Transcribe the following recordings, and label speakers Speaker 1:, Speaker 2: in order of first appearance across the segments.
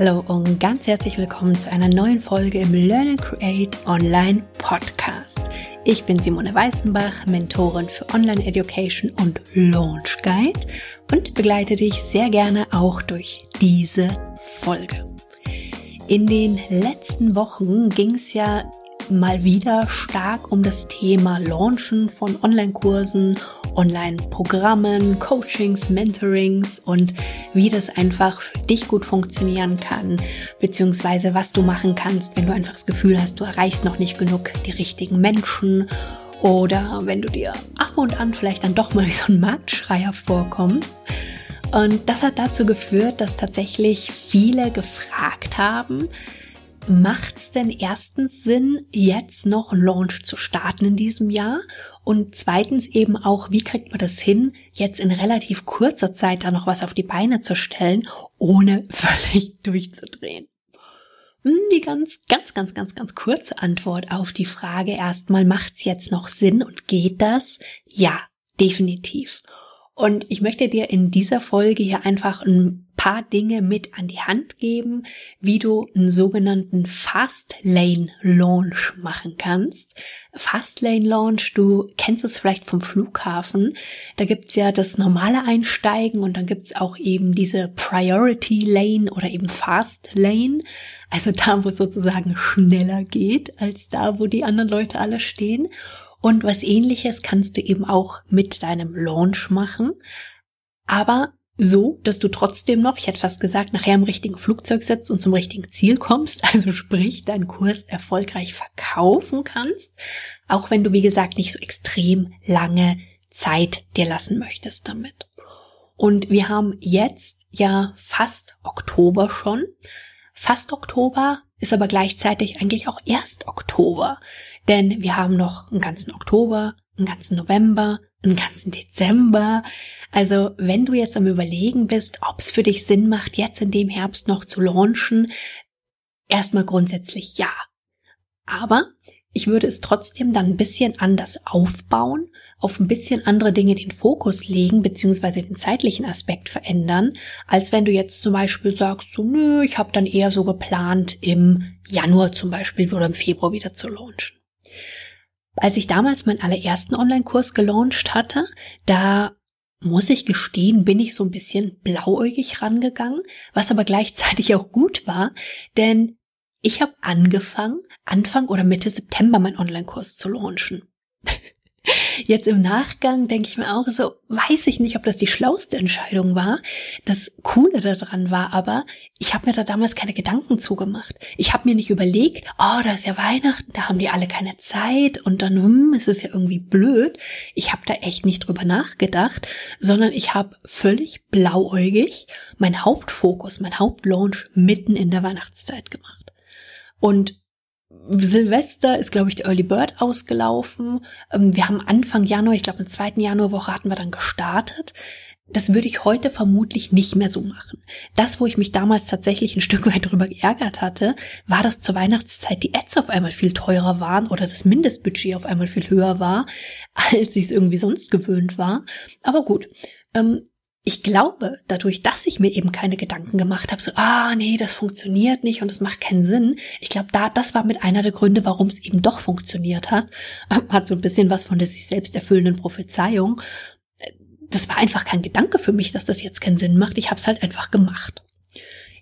Speaker 1: Hallo und ganz herzlich willkommen zu einer neuen Folge im Learn and Create Online Podcast. Ich bin Simone Weißenbach, Mentorin für Online Education und Launch Guide und begleite dich sehr gerne auch durch diese Folge. In den letzten Wochen ging es ja mal wieder stark um das Thema Launchen von Online-Kursen, Online-Programmen, Coachings, Mentorings und wie das einfach für dich gut funktionieren kann, beziehungsweise was du machen kannst, wenn du einfach das Gefühl hast, du erreichst noch nicht genug die richtigen Menschen oder wenn du dir ab und an vielleicht dann doch mal wie so ein Marktschreier vorkommst. Und das hat dazu geführt, dass tatsächlich viele gefragt haben, macht es denn erstens Sinn, jetzt noch einen Launch zu starten in diesem Jahr? Und zweitens eben auch, wie kriegt man das hin, jetzt in relativ kurzer Zeit da noch was auf die Beine zu stellen, ohne völlig durchzudrehen? Hm, die ganz, ganz, ganz, ganz, ganz kurze Antwort auf die Frage erstmal, macht's jetzt noch Sinn und geht das? Ja, definitiv. Und ich möchte dir in dieser Folge hier einfach ein paar Dinge mit an die Hand geben, wie du einen sogenannten Fast Lane Launch machen kannst. Fast Lane Launch, du kennst es vielleicht vom Flughafen. Da gibt's ja das normale Einsteigen und dann gibt's auch eben diese Priority Lane oder eben Fast Lane. Also da, wo es sozusagen schneller geht als da, wo die anderen Leute alle stehen. Und was ähnliches kannst du eben auch mit deinem Launch machen. Aber so, dass du trotzdem noch, ich hätte fast gesagt, nachher im richtigen Flugzeug sitzt und zum richtigen Ziel kommst, also sprich, deinen Kurs erfolgreich verkaufen kannst, auch wenn du, wie gesagt, nicht so extrem lange Zeit dir lassen möchtest damit. Und wir haben jetzt ja fast Oktober schon. Fast Oktober ist aber gleichzeitig eigentlich auch erst Oktober. Denn wir haben noch einen ganzen Oktober, einen ganzen November, einen ganzen Dezember. Also wenn du jetzt am Überlegen bist, ob es für dich Sinn macht, jetzt in dem Herbst noch zu launchen, erstmal grundsätzlich ja. Aber ich würde es trotzdem dann ein bisschen anders aufbauen, auf ein bisschen andere Dinge den Fokus legen, beziehungsweise den zeitlichen Aspekt verändern, als wenn du jetzt zum Beispiel sagst, so, nö, ich habe dann eher so geplant, im Januar zum Beispiel oder im Februar wieder zu launchen. Als ich damals meinen allerersten Online-Kurs gelauncht hatte, da muss ich gestehen, bin ich so ein bisschen blauäugig rangegangen, was aber gleichzeitig auch gut war, denn ich habe angefangen, Anfang oder Mitte September meinen Online-Kurs zu launchen. Jetzt im Nachgang denke ich mir auch so, weiß ich nicht, ob das die schlauste Entscheidung war. Das Coole daran war aber, ich habe mir da damals keine Gedanken zugemacht. Ich habe mir nicht überlegt, oh, da ist ja Weihnachten, da haben die alle keine Zeit und dann, hm, ist es ja irgendwie blöd. Ich habe da echt nicht drüber nachgedacht, sondern ich habe völlig blauäugig mein Hauptfokus, mein Hauptlaunch mitten in der Weihnachtszeit gemacht. Und Silvester ist, glaube ich, der Early Bird ausgelaufen. Ähm, wir haben Anfang Januar, ich glaube, in der zweiten Januarwoche hatten wir dann gestartet. Das würde ich heute vermutlich nicht mehr so machen. Das, wo ich mich damals tatsächlich ein Stück weit drüber geärgert hatte, war, dass zur Weihnachtszeit die Ads auf einmal viel teurer waren oder das Mindestbudget auf einmal viel höher war, als ich es irgendwie sonst gewöhnt war. Aber gut, ähm, ich glaube, dadurch, dass ich mir eben keine Gedanken gemacht habe, so, ah, nee, das funktioniert nicht und es macht keinen Sinn. Ich glaube, da, das war mit einer der Gründe, warum es eben doch funktioniert hat. Hat so ein bisschen was von der sich selbst erfüllenden Prophezeiung. Das war einfach kein Gedanke für mich, dass das jetzt keinen Sinn macht. Ich habe es halt einfach gemacht.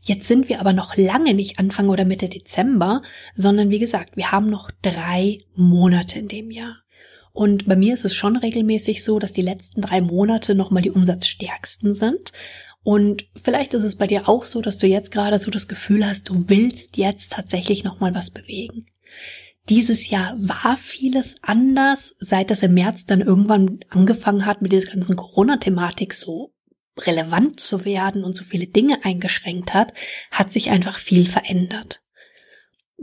Speaker 1: Jetzt sind wir aber noch lange nicht Anfang oder Mitte Dezember, sondern wie gesagt, wir haben noch drei Monate in dem Jahr. Und bei mir ist es schon regelmäßig so, dass die letzten drei Monate nochmal die umsatzstärksten sind. Und vielleicht ist es bei dir auch so, dass du jetzt gerade so das Gefühl hast, du willst jetzt tatsächlich nochmal was bewegen. Dieses Jahr war vieles anders, seit das im März dann irgendwann angefangen hat, mit dieser ganzen Corona-Thematik so relevant zu werden und so viele Dinge eingeschränkt hat, hat sich einfach viel verändert.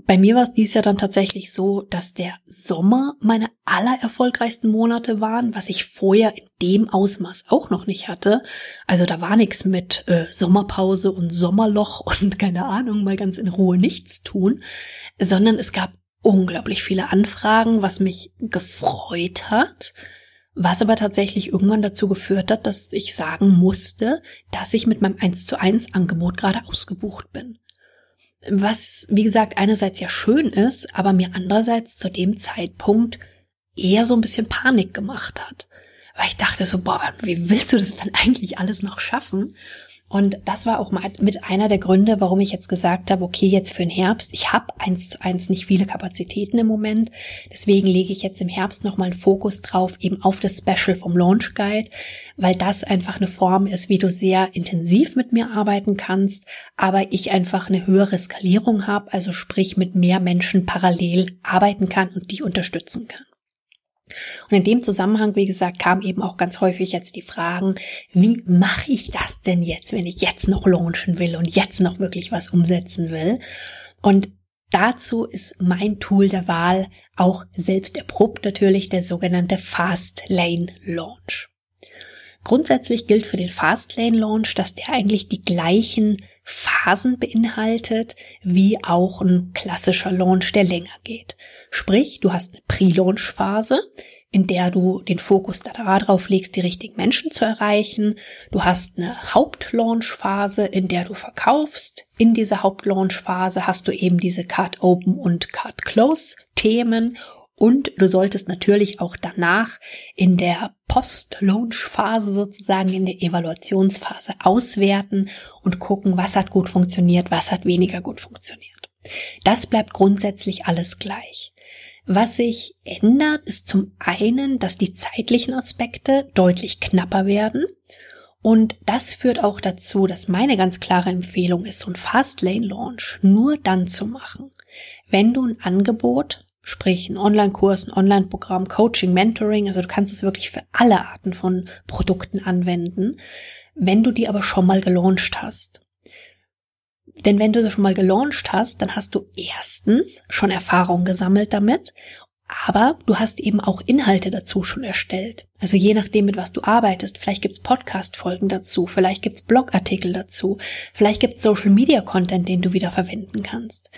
Speaker 1: Bei mir war es dies Jahr dann tatsächlich so, dass der Sommer meine allererfolgreichsten Monate waren, was ich vorher in dem Ausmaß auch noch nicht hatte. Also da war nichts mit äh, Sommerpause und Sommerloch und keine Ahnung, mal ganz in Ruhe nichts tun, sondern es gab unglaublich viele Anfragen, was mich gefreut hat, was aber tatsächlich irgendwann dazu geführt hat, dass ich sagen musste, dass ich mit meinem 1 zu 1 Angebot gerade ausgebucht bin. Was, wie gesagt, einerseits ja schön ist, aber mir andererseits zu dem Zeitpunkt eher so ein bisschen Panik gemacht hat. Weil ich dachte so, boah, wie willst du das dann eigentlich alles noch schaffen? Und das war auch mit einer der Gründe, warum ich jetzt gesagt habe, okay, jetzt für den Herbst, ich habe eins zu eins nicht viele Kapazitäten im Moment. Deswegen lege ich jetzt im Herbst nochmal einen Fokus drauf, eben auf das Special vom Launch Guide, weil das einfach eine Form ist, wie du sehr intensiv mit mir arbeiten kannst, aber ich einfach eine höhere Skalierung habe, also sprich mit mehr Menschen parallel arbeiten kann und die unterstützen kann. Und in dem Zusammenhang, wie gesagt, kam eben auch ganz häufig jetzt die Fragen, wie mache ich das denn jetzt, wenn ich jetzt noch launchen will und jetzt noch wirklich was umsetzen will? Und dazu ist mein Tool der Wahl auch selbst erprobt natürlich der sogenannte Fast Lane Launch. Grundsätzlich gilt für den Fast Lane Launch, dass der eigentlich die gleichen Phasen beinhaltet, wie auch ein klassischer Launch, der länger geht. Sprich, du hast eine Pre-Launch-Phase, in der du den Fokus darauf legst, die richtigen Menschen zu erreichen. Du hast eine Hauptlaunch-Phase, in der du verkaufst. In dieser Hauptlaunch-Phase hast du eben diese Card Open und Card Close Themen und du solltest natürlich auch danach in der Post-Launch-Phase sozusagen, in der Evaluationsphase auswerten und gucken, was hat gut funktioniert, was hat weniger gut funktioniert. Das bleibt grundsätzlich alles gleich. Was sich ändert, ist zum einen, dass die zeitlichen Aspekte deutlich knapper werden. Und das führt auch dazu, dass meine ganz klare Empfehlung ist, so ein Fastlane-Launch nur dann zu machen, wenn du ein Angebot, sprich ein Online-Kurs, ein Online-Programm, Coaching, Mentoring, also du kannst es wirklich für alle Arten von Produkten anwenden, wenn du die aber schon mal gelauncht hast. Denn wenn du sie schon mal gelauncht hast, dann hast du erstens schon Erfahrung gesammelt damit, aber du hast eben auch Inhalte dazu schon erstellt. Also je nachdem, mit was du arbeitest, vielleicht gibt's Podcast-Folgen dazu, vielleicht gibt's Blogartikel dazu, vielleicht gibt's Social-Media-Content, den du wieder verwenden kannst.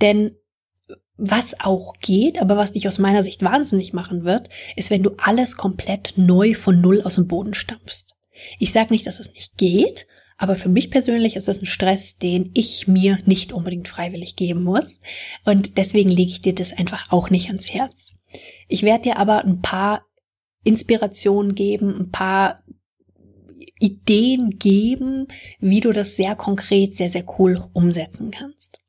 Speaker 1: Denn was auch geht, aber was dich aus meiner Sicht wahnsinnig machen wird, ist, wenn du alles komplett neu von Null aus dem Boden stampfst. Ich sage nicht, dass es nicht geht, aber für mich persönlich ist das ein Stress, den ich mir nicht unbedingt freiwillig geben muss. Und deswegen lege ich dir das einfach auch nicht ans Herz. Ich werde dir aber ein paar Inspirationen geben, ein paar Ideen geben, wie du das sehr konkret, sehr, sehr cool umsetzen kannst.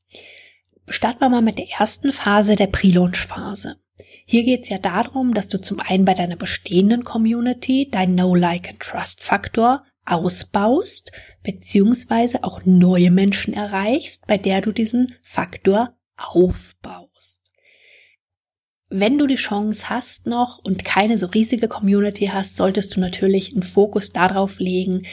Speaker 1: Starten wir mal mit der ersten Phase, der Pre-Launch-Phase. Hier geht es ja darum, dass du zum einen bei deiner bestehenden Community deinen No-Like-and-Trust-Faktor ausbaust, beziehungsweise auch neue Menschen erreichst, bei der du diesen Faktor aufbaust. Wenn du die Chance hast noch und keine so riesige Community hast, solltest du natürlich einen Fokus darauf legen,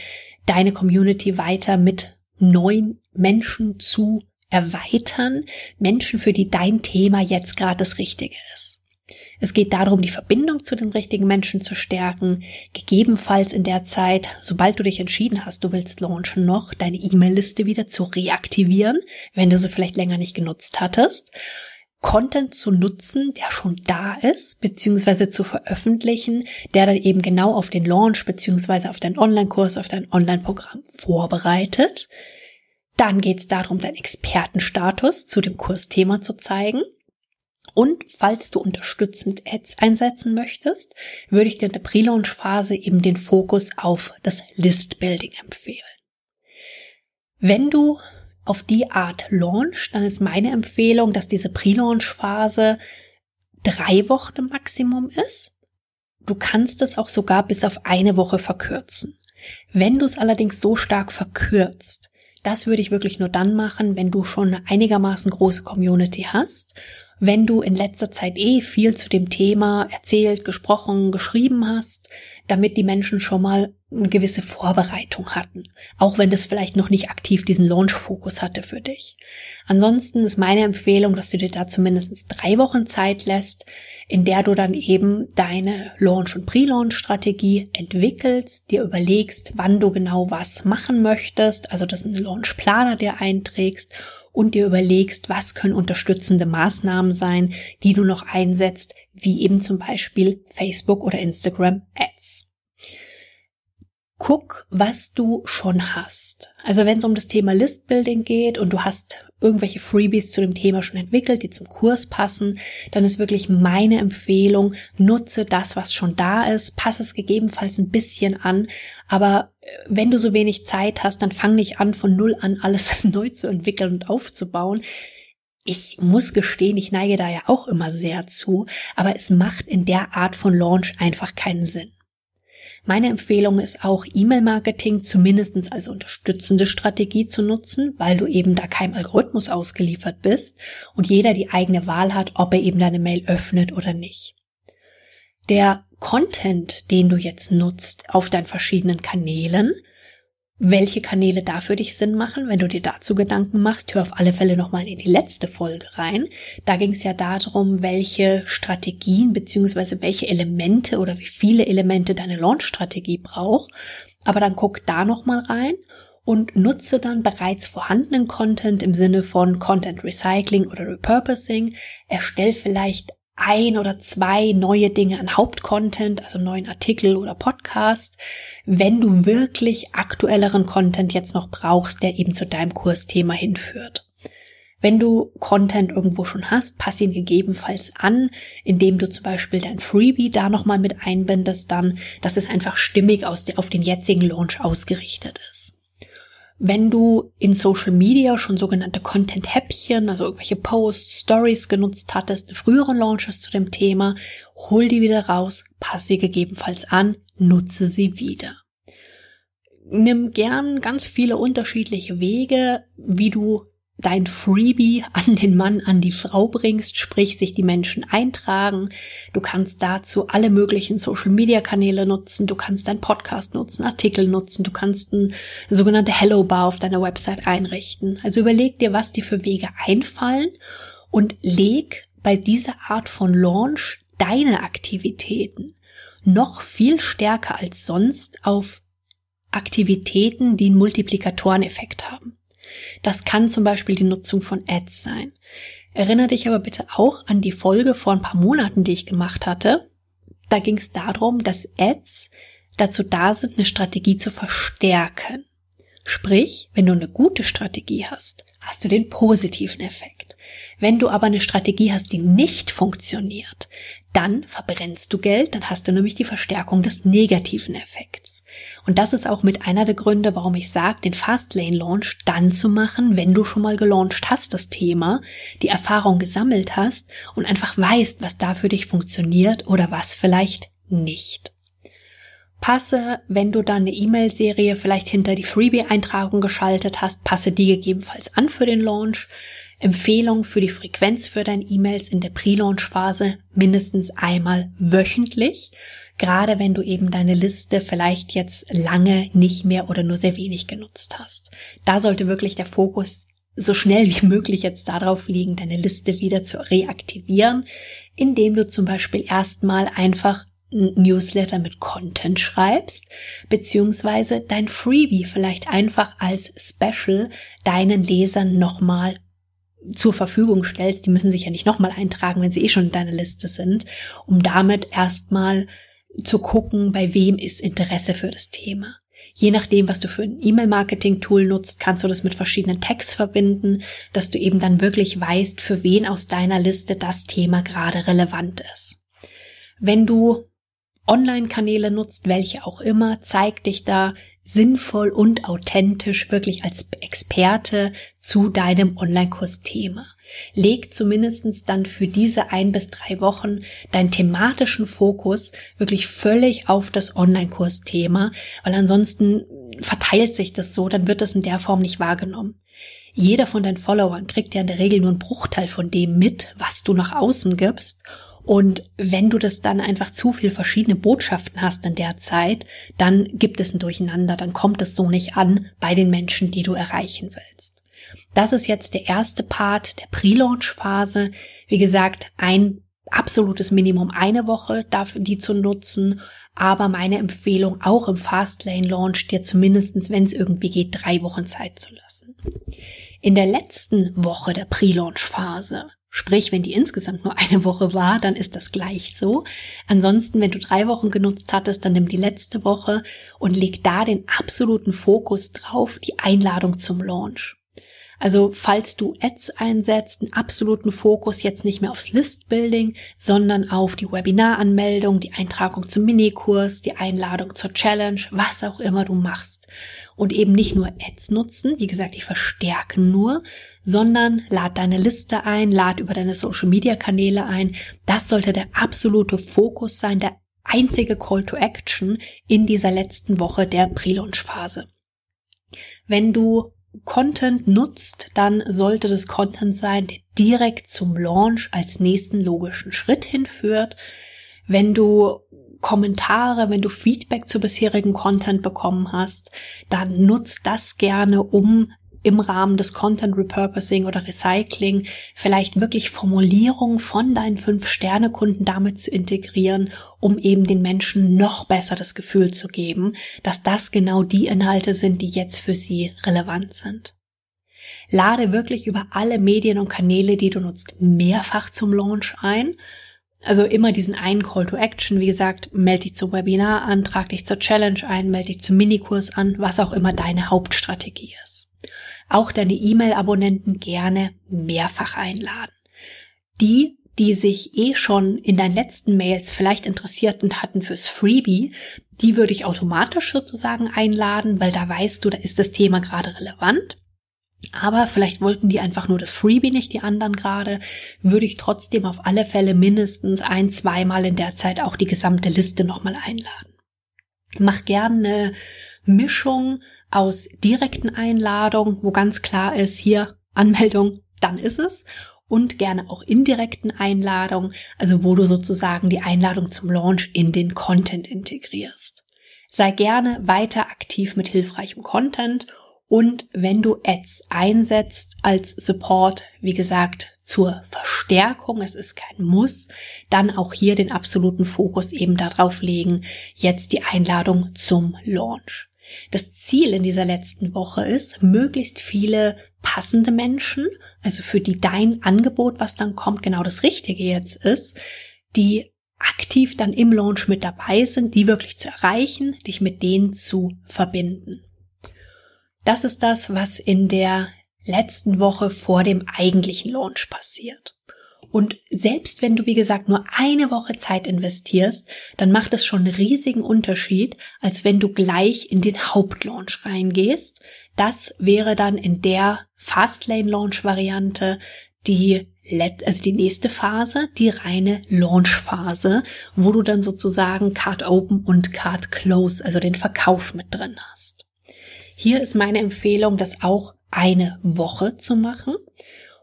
Speaker 1: deine Community weiter mit neuen Menschen zu erweitern, Menschen, für die dein Thema jetzt gerade das Richtige ist. Es geht darum, die Verbindung zu den richtigen Menschen zu stärken, gegebenenfalls in der Zeit, sobald du dich entschieden hast, du willst launchen, noch deine E-Mail-Liste wieder zu reaktivieren, wenn du sie vielleicht länger nicht genutzt hattest. Content zu nutzen, der schon da ist, beziehungsweise zu veröffentlichen, der dann eben genau auf den Launch, beziehungsweise auf deinen Online-Kurs, auf dein Online-Programm vorbereitet. Dann geht es darum, deinen Expertenstatus zu dem Kursthema zu zeigen. Und falls du unterstützend Ads einsetzen möchtest, würde ich dir in der Pre-Launch-Phase eben den Fokus auf das List-Building empfehlen. Wenn du auf die Art launch, dann ist meine Empfehlung, dass diese Pre-Launch-Phase drei Wochen im Maximum ist. Du kannst es auch sogar bis auf eine Woche verkürzen. Wenn du es allerdings so stark verkürzt, das würde ich wirklich nur dann machen, wenn du schon eine einigermaßen große Community hast. Wenn du in letzter Zeit eh viel zu dem Thema erzählt, gesprochen, geschrieben hast, damit die Menschen schon mal eine gewisse Vorbereitung hatten, auch wenn das vielleicht noch nicht aktiv diesen Launch-Fokus hatte für dich. Ansonsten ist meine Empfehlung, dass du dir da zumindest drei Wochen Zeit lässt, in der du dann eben deine Launch- und Pre-Launch-Strategie entwickelst, dir überlegst, wann du genau was machen möchtest, also das ist ein Launch-Planer dir einträgst und dir überlegst, was können unterstützende Maßnahmen sein, die du noch einsetzt, wie eben zum Beispiel Facebook oder Instagram Ads. Guck, was du schon hast. Also wenn es um das Thema Listbuilding geht und du hast irgendwelche Freebies zu dem Thema schon entwickelt, die zum Kurs passen, dann ist wirklich meine Empfehlung, nutze das, was schon da ist, passe es gegebenenfalls ein bisschen an, aber äh, wenn du so wenig Zeit hast, dann fang nicht an, von null an alles neu zu entwickeln und aufzubauen. Ich muss gestehen, ich neige da ja auch immer sehr zu, aber es macht in der Art von Launch einfach keinen Sinn. Meine Empfehlung ist auch, E-Mail-Marketing zumindest als unterstützende Strategie zu nutzen, weil du eben da keinem Algorithmus ausgeliefert bist und jeder die eigene Wahl hat, ob er eben deine Mail öffnet oder nicht. Der Content, den du jetzt nutzt auf deinen verschiedenen Kanälen, welche Kanäle da für dich Sinn machen. Wenn du dir dazu Gedanken machst, hör auf alle Fälle nochmal in die letzte Folge rein. Da ging es ja darum, welche Strategien beziehungsweise welche Elemente oder wie viele Elemente deine Launch-Strategie braucht. Aber dann guck da nochmal rein und nutze dann bereits vorhandenen Content im Sinne von Content Recycling oder Repurposing. Erstell vielleicht ein oder zwei neue Dinge an Hauptcontent, also neuen Artikel oder Podcast, wenn du wirklich aktuelleren Content jetzt noch brauchst, der eben zu deinem Kursthema hinführt. Wenn du Content irgendwo schon hast, pass ihn gegebenenfalls an, indem du zum Beispiel dein Freebie da nochmal mit einbindest, dann, dass es einfach stimmig aus auf den jetzigen Launch ausgerichtet ist. Wenn du in Social Media schon sogenannte Content-Häppchen, also irgendwelche Posts, Stories genutzt hattest, frühere Launches zu dem Thema, hol die wieder raus, pass sie gegebenenfalls an, nutze sie wieder. Nimm gern ganz viele unterschiedliche Wege, wie du dein Freebie an den Mann, an die Frau bringst, sprich sich die Menschen eintragen. Du kannst dazu alle möglichen Social-Media-Kanäle nutzen, du kannst deinen Podcast nutzen, Artikel nutzen, du kannst eine sogenannte Hello Bar auf deiner Website einrichten. Also überleg dir, was dir für Wege einfallen und leg bei dieser Art von Launch deine Aktivitäten noch viel stärker als sonst auf Aktivitäten, die einen Multiplikatoreneffekt haben. Das kann zum Beispiel die Nutzung von Ads sein. Erinnere dich aber bitte auch an die Folge vor ein paar Monaten, die ich gemacht hatte. Da ging es darum, dass Ads dazu da sind, eine Strategie zu verstärken. Sprich, wenn du eine gute Strategie hast, hast du den positiven Effekt. Wenn du aber eine Strategie hast, die nicht funktioniert, dann verbrennst du Geld, dann hast du nämlich die Verstärkung des negativen Effekts. Und das ist auch mit einer der Gründe, warum ich sage, den Fastlane Launch dann zu machen, wenn du schon mal gelauncht hast, das Thema, die Erfahrung gesammelt hast und einfach weißt, was da für dich funktioniert oder was vielleicht nicht. Passe, wenn du dann eine E-Mail-Serie vielleicht hinter die Freebie-Eintragung geschaltet hast, passe die gegebenenfalls an für den Launch. Empfehlung für die Frequenz für deine E-Mails in der Pre-Launch-Phase mindestens einmal wöchentlich, gerade wenn du eben deine Liste vielleicht jetzt lange nicht mehr oder nur sehr wenig genutzt hast. Da sollte wirklich der Fokus so schnell wie möglich jetzt darauf liegen, deine Liste wieder zu reaktivieren, indem du zum Beispiel erstmal einfach ein Newsletter mit Content schreibst, beziehungsweise dein Freebie vielleicht einfach als Special deinen Lesern nochmal zur Verfügung stellst, die müssen sich ja nicht nochmal eintragen, wenn sie eh schon in deiner Liste sind, um damit erstmal zu gucken, bei wem ist Interesse für das Thema. Je nachdem, was du für ein E-Mail-Marketing-Tool nutzt, kannst du das mit verschiedenen Tags verbinden, dass du eben dann wirklich weißt, für wen aus deiner Liste das Thema gerade relevant ist. Wenn du Online-Kanäle nutzt, welche auch immer, zeig dich da sinnvoll und authentisch wirklich als Experte zu deinem Online-Kurs-Thema. Leg zumindestens dann für diese ein bis drei Wochen deinen thematischen Fokus wirklich völlig auf das Online-Kurs-Thema, weil ansonsten verteilt sich das so, dann wird das in der Form nicht wahrgenommen. Jeder von deinen Followern kriegt ja in der Regel nur einen Bruchteil von dem mit, was du nach außen gibst und wenn du das dann einfach zu viel verschiedene Botschaften hast in der Zeit, dann gibt es ein Durcheinander, dann kommt es so nicht an bei den Menschen, die du erreichen willst. Das ist jetzt der erste Part der Pre-Launch-Phase. Wie gesagt, ein absolutes Minimum eine Woche dafür, die zu nutzen. Aber meine Empfehlung auch im Fastlane Launch, dir zumindestens, wenn es irgendwie geht, drei Wochen Zeit zu lassen. In der letzten Woche der Pre-Launch-Phase Sprich, wenn die insgesamt nur eine Woche war, dann ist das gleich so. Ansonsten, wenn du drei Wochen genutzt hattest, dann nimm die letzte Woche und leg da den absoluten Fokus drauf, die Einladung zum Launch. Also falls du Ads einsetzt, einen absoluten Fokus jetzt nicht mehr aufs Listbuilding, sondern auf die Webinaranmeldung, die Eintragung zum Minikurs, die Einladung zur Challenge, was auch immer du machst. Und eben nicht nur Ads nutzen, wie gesagt, die verstärken nur, sondern lad deine Liste ein, lad über deine Social Media Kanäle ein. Das sollte der absolute Fokus sein, der einzige Call to Action in dieser letzten Woche der Pre-Launch Phase. Wenn du Content nutzt, dann sollte das Content sein, der direkt zum Launch als nächsten logischen Schritt hinführt. Wenn du Kommentare, wenn du Feedback zu bisherigen Content bekommen hast, dann nutzt das gerne, um im Rahmen des Content Repurposing oder Recycling vielleicht wirklich Formulierungen von deinen Fünf-Sterne-Kunden damit zu integrieren, um eben den Menschen noch besser das Gefühl zu geben, dass das genau die Inhalte sind, die jetzt für sie relevant sind. Lade wirklich über alle Medien und Kanäle, die du nutzt, mehrfach zum Launch ein. Also immer diesen einen Call to Action, wie gesagt, melde dich zum Webinar an, trag dich zur Challenge ein, melde dich zum Minikurs an, was auch immer deine Hauptstrategie ist auch deine E-Mail-Abonnenten gerne mehrfach einladen. Die, die sich eh schon in deinen letzten Mails vielleicht interessiert und hatten fürs Freebie, die würde ich automatisch sozusagen einladen, weil da weißt du, da ist das Thema gerade relevant. Aber vielleicht wollten die einfach nur das Freebie, nicht die anderen gerade, würde ich trotzdem auf alle Fälle mindestens ein, zweimal in der Zeit auch die gesamte Liste nochmal einladen. Mach gerne eine Mischung aus direkten Einladungen, wo ganz klar ist, hier Anmeldung, dann ist es. Und gerne auch indirekten Einladungen, also wo du sozusagen die Einladung zum Launch in den Content integrierst. Sei gerne weiter aktiv mit hilfreichem Content und wenn du Ads einsetzt als Support, wie gesagt, zur Verstärkung, es ist kein Muss, dann auch hier den absoluten Fokus eben darauf legen, jetzt die Einladung zum Launch. Das Ziel in dieser letzten Woche ist, möglichst viele passende Menschen, also für die dein Angebot, was dann kommt, genau das Richtige jetzt ist, die aktiv dann im Launch mit dabei sind, die wirklich zu erreichen, dich mit denen zu verbinden. Das ist das, was in der letzten Woche vor dem eigentlichen Launch passiert. Und selbst wenn du, wie gesagt, nur eine Woche Zeit investierst, dann macht es schon einen riesigen Unterschied, als wenn du gleich in den Hauptlaunch reingehst. Das wäre dann in der Fastlane-Launch-Variante die also die nächste Phase, die reine Launch-Phase, wo du dann sozusagen Card Open und Card Close, also den Verkauf mit drin hast. Hier ist meine Empfehlung, das auch eine Woche zu machen.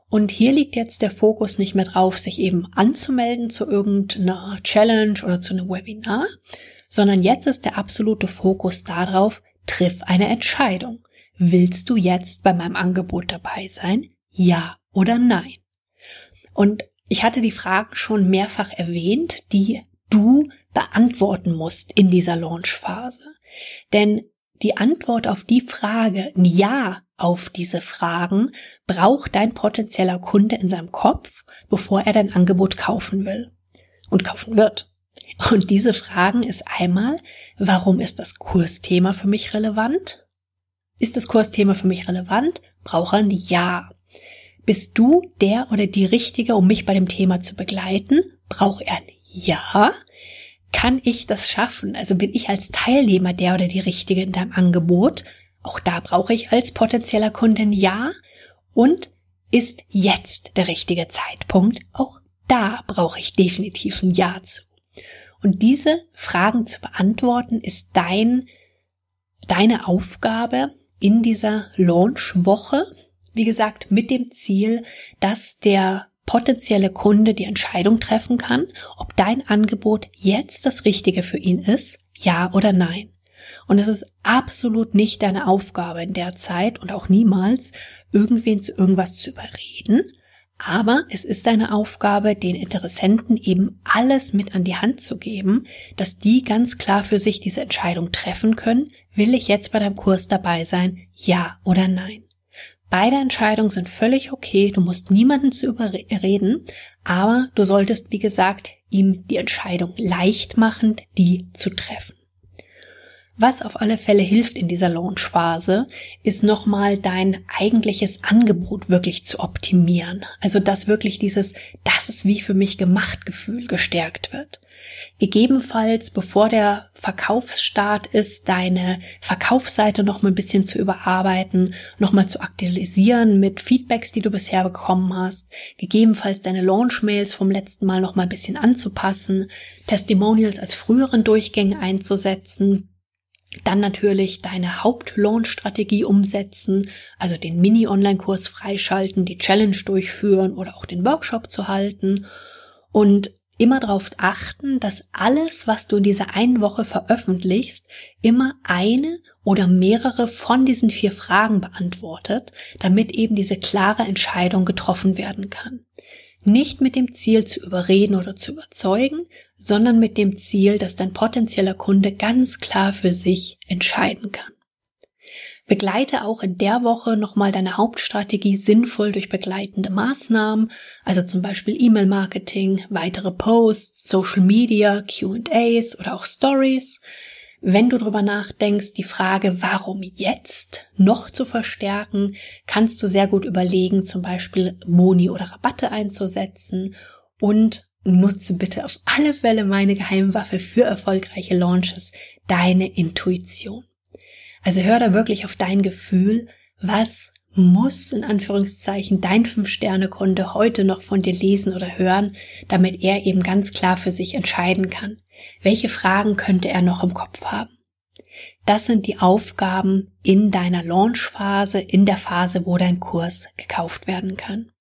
Speaker 1: Und hier liegt jetzt der Fokus nicht mehr drauf, sich eben anzumelden zu irgendeiner Challenge oder zu einem Webinar, sondern jetzt ist der absolute Fokus darauf, triff eine Entscheidung. Willst du jetzt bei meinem Angebot dabei sein? Ja oder nein? Und ich hatte die Fragen schon mehrfach erwähnt, die du beantworten musst in dieser Launchphase. Denn die Antwort auf die Frage, ein Ja auf diese Fragen braucht dein potenzieller Kunde in seinem Kopf, bevor er dein Angebot kaufen will und kaufen wird. Und diese Fragen ist einmal, warum ist das Kursthema für mich relevant? Ist das Kursthema für mich relevant? Brauche ein Ja. Bist du der oder die Richtige, um mich bei dem Thema zu begleiten? Braucht er ein Ja? Kann ich das schaffen? Also bin ich als Teilnehmer der oder die Richtige in deinem Angebot? Auch da brauche ich als potenzieller Kundin Ja. Und ist jetzt der richtige Zeitpunkt? Auch da brauche ich definitiv ein Ja zu. Und diese Fragen zu beantworten ist dein, deine Aufgabe in dieser Launch-Woche. Wie gesagt, mit dem Ziel, dass der potenzielle Kunde die Entscheidung treffen kann, ob dein Angebot jetzt das Richtige für ihn ist, ja oder nein. Und es ist absolut nicht deine Aufgabe in der Zeit und auch niemals, irgendwen zu irgendwas zu überreden. Aber es ist deine Aufgabe, den Interessenten eben alles mit an die Hand zu geben, dass die ganz klar für sich diese Entscheidung treffen können, will ich jetzt bei deinem Kurs dabei sein, ja oder nein. Beide Entscheidungen sind völlig okay, du musst niemanden zu überreden, aber du solltest, wie gesagt, ihm die Entscheidung leicht machen, die zu treffen. Was auf alle Fälle hilft in dieser Launchphase, ist nochmal dein eigentliches Angebot wirklich zu optimieren. Also dass wirklich dieses, das ist wie für mich gemacht Gefühl gestärkt wird. Gegebenenfalls, bevor der Verkaufsstart ist, deine Verkaufsseite noch mal ein bisschen zu überarbeiten, noch mal zu aktualisieren mit Feedbacks, die du bisher bekommen hast. Gegebenenfalls deine Launch-Mails vom letzten Mal noch mal ein bisschen anzupassen, Testimonials als früheren Durchgänge einzusetzen dann natürlich deine Haupt-Launch-Strategie umsetzen, also den Mini-Online-Kurs freischalten, die Challenge durchführen oder auch den Workshop zu halten und immer darauf achten, dass alles, was du in dieser einen Woche veröffentlichst, immer eine oder mehrere von diesen vier Fragen beantwortet, damit eben diese klare Entscheidung getroffen werden kann. Nicht mit dem Ziel zu überreden oder zu überzeugen, sondern mit dem Ziel, dass dein potenzieller Kunde ganz klar für sich entscheiden kann. Begleite auch in der Woche nochmal deine Hauptstrategie sinnvoll durch begleitende Maßnahmen, also zum Beispiel E-Mail-Marketing, weitere Posts, Social Media, QAs oder auch Stories. Wenn du darüber nachdenkst, die Frage, warum jetzt noch zu verstärken, kannst du sehr gut überlegen, zum Beispiel Moni oder Rabatte einzusetzen und nutze bitte auf alle Fälle meine Geheimwaffe für erfolgreiche Launches, deine Intuition. Also hör da wirklich auf dein Gefühl, was muss in Anführungszeichen dein Fünf-Sterne-Kunde heute noch von dir lesen oder hören, damit er eben ganz klar für sich entscheiden kann. Welche Fragen könnte er noch im Kopf haben? Das sind die Aufgaben in deiner Launch-Phase, in der Phase, wo dein Kurs gekauft werden kann.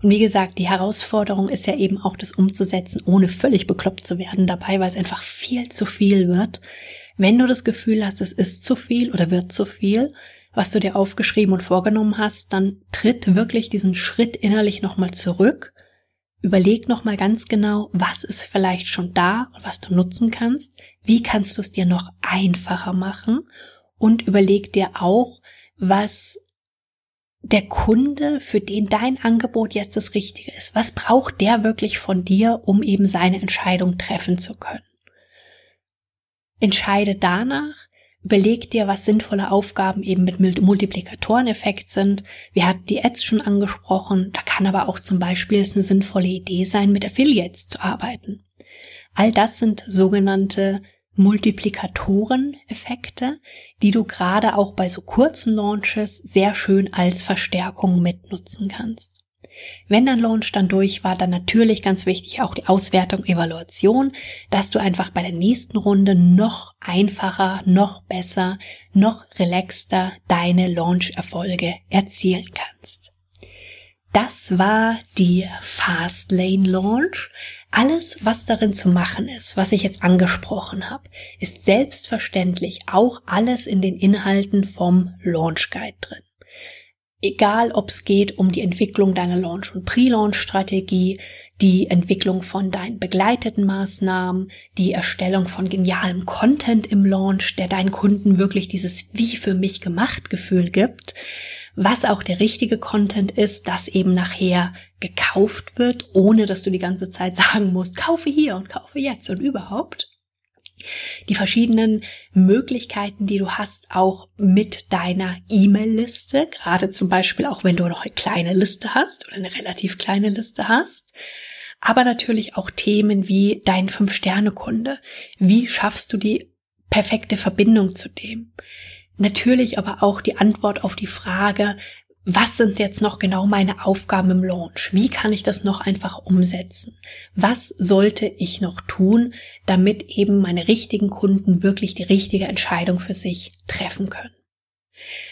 Speaker 1: Und wie gesagt, die Herausforderung ist ja eben auch das umzusetzen, ohne völlig bekloppt zu werden dabei, weil es einfach viel zu viel wird. Wenn du das Gefühl hast, es ist zu viel oder wird zu viel, was du dir aufgeschrieben und vorgenommen hast, dann tritt wirklich diesen Schritt innerlich nochmal zurück. Überleg nochmal ganz genau, was ist vielleicht schon da und was du nutzen kannst. Wie kannst du es dir noch einfacher machen? Und überleg dir auch, was der Kunde, für den dein Angebot jetzt das Richtige ist. Was braucht der wirklich von dir, um eben seine Entscheidung treffen zu können? Entscheide danach, Überleg dir, was sinnvolle Aufgaben eben mit Multiplikatoreneffekt sind. Wir hatten die Ads schon angesprochen. Da kann aber auch zum Beispiel es eine sinnvolle Idee sein, mit Affiliates zu arbeiten. All das sind sogenannte Multiplikatoreneffekte, die du gerade auch bei so kurzen Launches sehr schön als Verstärkung mitnutzen kannst. Wenn dein Launch dann durch war, dann natürlich ganz wichtig auch die Auswertung, Evaluation, dass du einfach bei der nächsten Runde noch einfacher, noch besser, noch relaxter deine Launch-Erfolge erzielen kannst. Das war die Fastlane Launch. Alles, was darin zu machen ist, was ich jetzt angesprochen habe, ist selbstverständlich auch alles in den Inhalten vom Launch Guide drin. Egal, ob es geht um die Entwicklung deiner Launch- und Pre-Launch-Strategie, die Entwicklung von deinen begleiteten Maßnahmen, die Erstellung von genialem Content im Launch, der deinen Kunden wirklich dieses wie für mich gemacht Gefühl gibt, was auch der richtige Content ist, das eben nachher gekauft wird, ohne dass du die ganze Zeit sagen musst, kaufe hier und kaufe jetzt und überhaupt die verschiedenen Möglichkeiten, die du hast, auch mit deiner E-Mail-Liste, gerade zum Beispiel auch wenn du noch eine kleine Liste hast oder eine relativ kleine Liste hast, aber natürlich auch Themen wie dein Fünf-Sterne-Kunde. Wie schaffst du die perfekte Verbindung zu dem? Natürlich aber auch die Antwort auf die Frage, was sind jetzt noch genau meine Aufgaben im Launch? Wie kann ich das noch einfach umsetzen? Was sollte ich noch tun, damit eben meine richtigen Kunden wirklich die richtige Entscheidung für sich treffen können?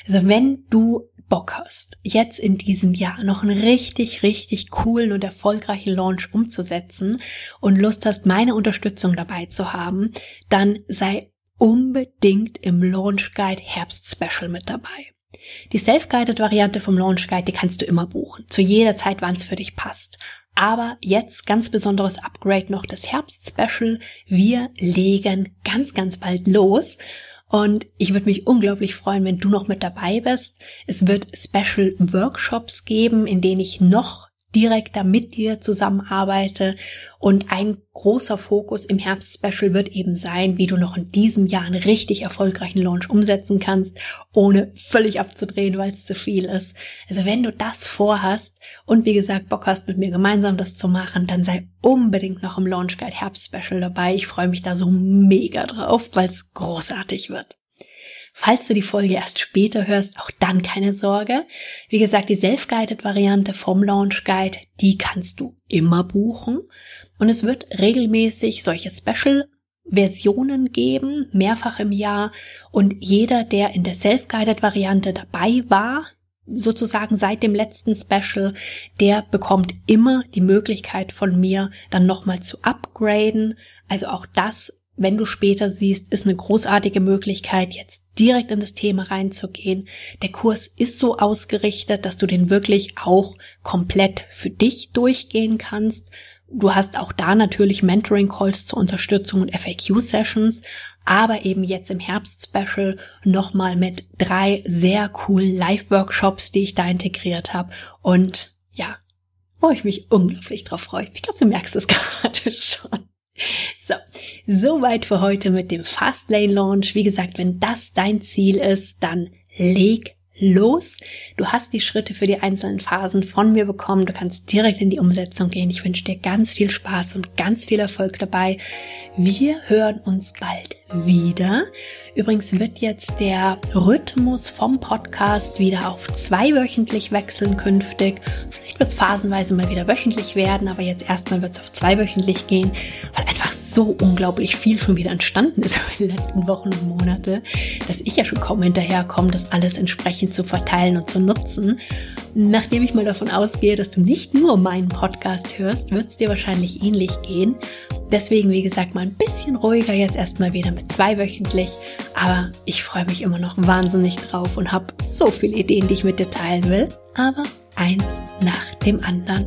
Speaker 1: Also wenn du Bock hast, jetzt in diesem Jahr noch einen richtig, richtig coolen und erfolgreichen Launch umzusetzen und Lust hast, meine Unterstützung dabei zu haben, dann sei unbedingt im Launch Guide Herbst Special mit dabei. Die Self-Guided-Variante vom Launch Guide, die kannst du immer buchen. Zu jeder Zeit, wann es für dich passt. Aber jetzt ganz besonderes Upgrade noch das Herbst-Special. Wir legen ganz, ganz bald los. Und ich würde mich unglaublich freuen, wenn du noch mit dabei bist. Es wird Special Workshops geben, in denen ich noch direkt da mit dir zusammenarbeite. Und ein großer Fokus im Herbst-Special wird eben sein, wie du noch in diesem Jahr einen richtig erfolgreichen Launch umsetzen kannst, ohne völlig abzudrehen, weil es zu viel ist. Also wenn du das vorhast und wie gesagt Bock hast, mit mir gemeinsam das zu machen, dann sei unbedingt noch im Launch Guide Herbst-Special dabei. Ich freue mich da so mega drauf, weil es großartig wird. Falls du die Folge erst später hörst, auch dann keine Sorge. Wie gesagt, die Self-Guided-Variante vom Launch Guide, die kannst du immer buchen. Und es wird regelmäßig solche Special Versionen geben, mehrfach im Jahr. Und jeder, der in der Self-Guided-Variante dabei war, sozusagen seit dem letzten Special, der bekommt immer die Möglichkeit von mir, dann nochmal zu upgraden. Also auch das wenn du später siehst, ist eine großartige Möglichkeit, jetzt direkt in das Thema reinzugehen. Der Kurs ist so ausgerichtet, dass du den wirklich auch komplett für dich durchgehen kannst. Du hast auch da natürlich Mentoring-Calls zur Unterstützung und FAQ-Sessions, aber eben jetzt im Herbst-Special nochmal mit drei sehr coolen Live-Workshops, die ich da integriert habe. Und ja, wo ich mich unglaublich drauf freue. Ich glaube, du merkst es gerade schon. So, soweit für heute mit dem Fastlane Launch. Wie gesagt, wenn das dein Ziel ist, dann leg los. Du hast die Schritte für die einzelnen Phasen von mir bekommen. Du kannst direkt in die Umsetzung gehen. Ich wünsche dir ganz viel Spaß und ganz viel Erfolg dabei. Wir hören uns bald wieder. Übrigens wird jetzt der Rhythmus vom Podcast wieder auf zweiwöchentlich wechseln künftig. Vielleicht wird es phasenweise mal wieder wöchentlich werden, aber jetzt erstmal wird es auf zweiwöchentlich gehen, weil einfach so unglaublich viel schon wieder entstanden ist über die letzten Wochen und Monate, dass ich ja schon kaum hinterherkomme, das alles entsprechend zu verteilen und zu nutzen. Nachdem ich mal davon ausgehe, dass du nicht nur meinen Podcast hörst, wird es dir wahrscheinlich ähnlich gehen. Deswegen, wie gesagt, mal ein bisschen ruhiger jetzt erstmal wieder mit zweiwöchentlich. Aber ich freue mich immer noch wahnsinnig drauf und habe so viele Ideen, die ich mit dir teilen will. Aber eins nach dem anderen.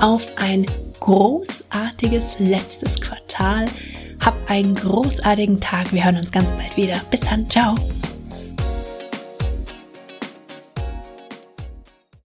Speaker 1: Auf ein großartiges letztes Quartal. Hab einen großartigen Tag. Wir hören uns ganz bald wieder. Bis dann. Ciao.